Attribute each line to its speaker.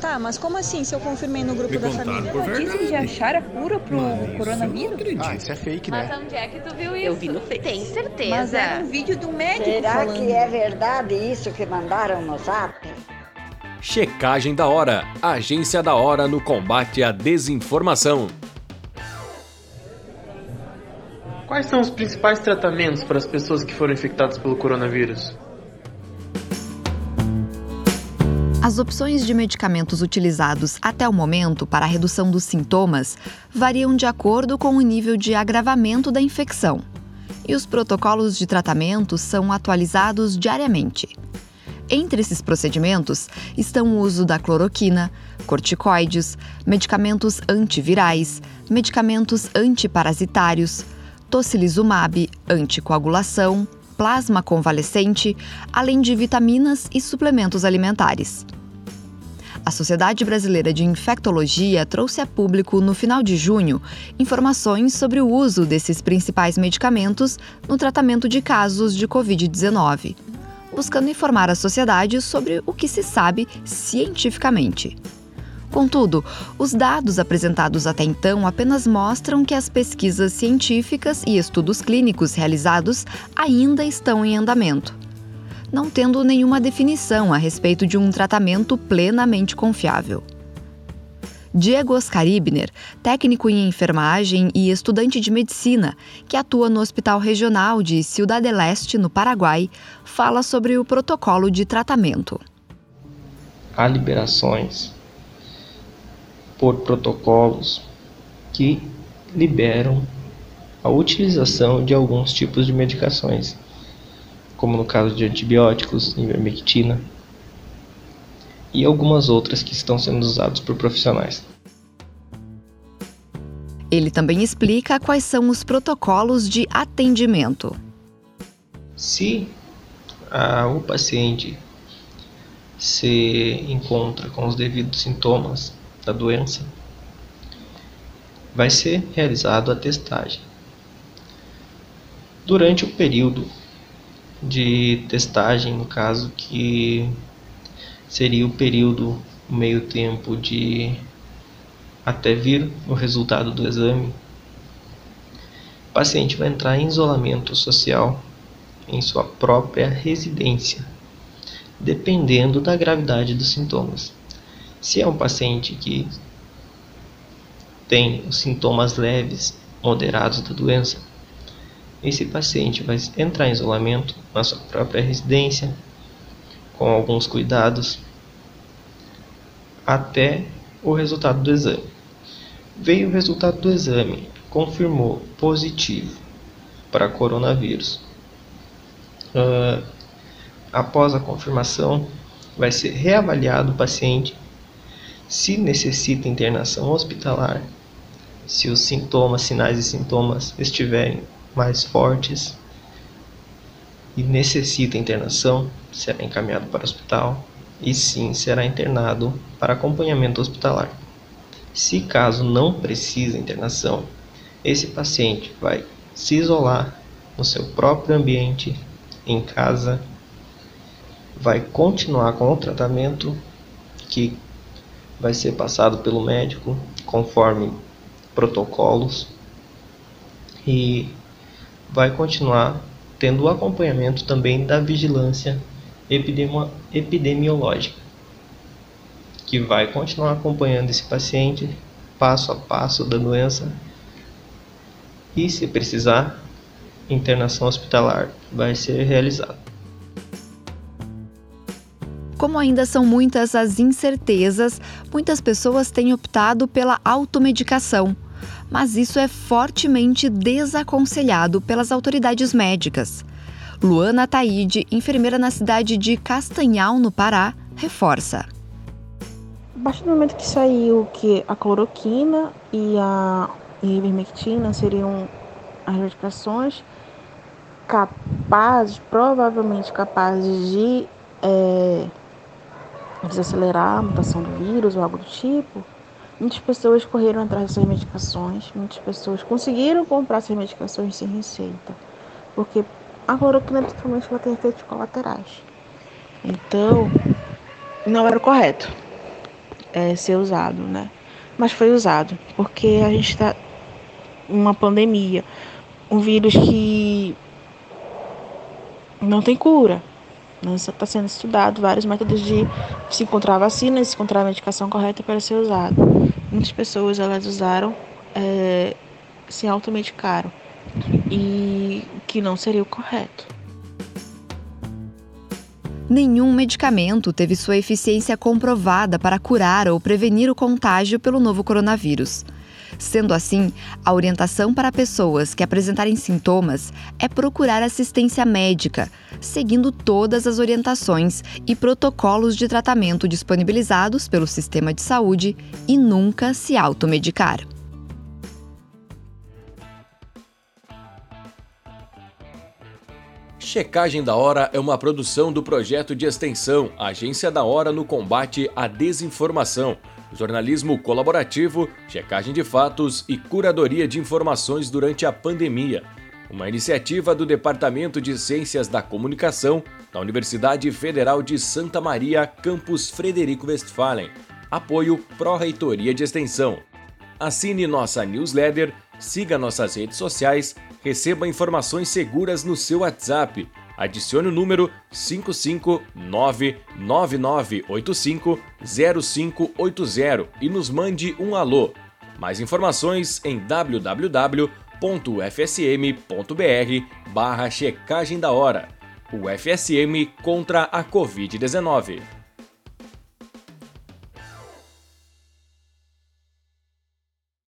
Speaker 1: Tá, mas como assim se eu confirmei no grupo
Speaker 2: Me
Speaker 1: da família?
Speaker 2: por
Speaker 3: Notícias de
Speaker 2: verdade.
Speaker 3: achar a cura pro
Speaker 2: Mas
Speaker 3: coronavírus?
Speaker 2: eu não acredito.
Speaker 4: Ah, isso é fake,
Speaker 5: Mas
Speaker 4: né?
Speaker 5: onde é que tu viu isso?
Speaker 6: Eu vi no Face.
Speaker 5: Tem certeza.
Speaker 3: Mas era um vídeo do médico
Speaker 7: Será
Speaker 3: falando.
Speaker 7: que é verdade isso que mandaram no zap?
Speaker 8: Checagem da Hora. Agência da Hora no combate à desinformação.
Speaker 9: Quais são os principais tratamentos para as pessoas que foram infectadas pelo coronavírus?
Speaker 10: As opções de medicamentos utilizados até o momento para a redução dos sintomas variam de acordo com o nível de agravamento da infecção. E os protocolos de tratamento são atualizados diariamente. Entre esses procedimentos estão o uso da cloroquina, corticoides, medicamentos antivirais, medicamentos antiparasitários, tocilizumab, anticoagulação, plasma convalescente, além de vitaminas e suplementos alimentares. A Sociedade Brasileira de Infectologia trouxe a público, no final de junho, informações sobre o uso desses principais medicamentos no tratamento de casos de Covid-19, buscando informar a sociedade sobre o que se sabe cientificamente. Contudo, os dados apresentados até então apenas mostram que as pesquisas científicas e estudos clínicos realizados ainda estão em andamento, não tendo nenhuma definição a respeito de um tratamento plenamente confiável. Diego Oscar Ibner, técnico em enfermagem e estudante de medicina, que atua no Hospital Regional de Ciudad del Este, no Paraguai, fala sobre o protocolo de tratamento.
Speaker 11: Há liberações por protocolos que liberam a utilização de alguns tipos de medicações, como no caso de antibióticos, ivermectina e algumas outras que estão sendo usadas por profissionais.
Speaker 10: Ele também explica quais são os protocolos de atendimento.
Speaker 11: Se ah, o paciente se encontra com os devidos sintomas da doença, vai ser realizado a testagem. Durante o período de testagem, no caso que seria o período meio tempo de até vir o resultado do exame, o paciente vai entrar em isolamento social em sua própria residência, dependendo da gravidade dos sintomas. Se é um paciente que tem os sintomas leves, moderados da doença, esse paciente vai entrar em isolamento na sua própria residência, com alguns cuidados, até o resultado do exame. Veio o resultado do exame, confirmou positivo para coronavírus. Uh, após a confirmação, vai ser reavaliado o paciente se necessita internação hospitalar, se os sintomas, sinais e sintomas estiverem mais fortes e necessita internação, será encaminhado para o hospital e sim será internado para acompanhamento hospitalar. Se caso não precise internação, esse paciente vai se isolar no seu próprio ambiente, em casa, vai continuar com o tratamento que vai ser passado pelo médico conforme protocolos e vai continuar tendo o acompanhamento também da vigilância epidemi epidemiológica, que vai continuar acompanhando esse paciente passo a passo da doença e, se precisar, internação hospitalar vai ser realizada.
Speaker 10: Como ainda são muitas as incertezas, muitas pessoas têm optado pela automedicação. Mas isso é fortemente desaconselhado pelas autoridades médicas. Luana Taide, enfermeira na cidade de Castanhal, no Pará, reforça.
Speaker 12: A partir do momento que saiu que a cloroquina e a ivermectina seriam as medicações capazes, provavelmente capazes de é, desacelerar a mutação do vírus ou algo do tipo, muitas pessoas correram atrás dessas medicações, muitas pessoas conseguiram comprar essas medicações sem receita, porque a cloroquina principalmente ela tem efeitos colaterais. Então, não era o correto. é, ser usado, né? Mas foi usado, porque a gente está uma pandemia, um vírus que não tem cura. Está sendo estudado vários métodos de se encontrar vacina, se encontrar a medicação correta para ser usado. Muitas pessoas elas usaram, é, se automedicaram e que não seria o correto.
Speaker 10: Nenhum medicamento teve sua eficiência comprovada para curar ou prevenir o contágio pelo novo coronavírus. Sendo assim, a orientação para pessoas que apresentarem sintomas é procurar assistência médica, seguindo todas as orientações e protocolos de tratamento disponibilizados pelo sistema de saúde e nunca se automedicar.
Speaker 8: Checagem da Hora é uma produção do projeto de extensão Agência da Hora no combate à desinformação, jornalismo colaborativo, checagem de fatos e curadoria de informações durante a pandemia. Uma iniciativa do Departamento de Ciências da Comunicação da Universidade Federal de Santa Maria, campus Frederico Westphalen. Apoio Pró-Reitoria de Extensão. Assine nossa newsletter, siga nossas redes sociais receba informações seguras no seu WhatsApp. Adicione o número 55999850580 e nos mande um alô. Mais informações em www.ufsm.br barra checagem da hora. O FSM contra a Covid-19.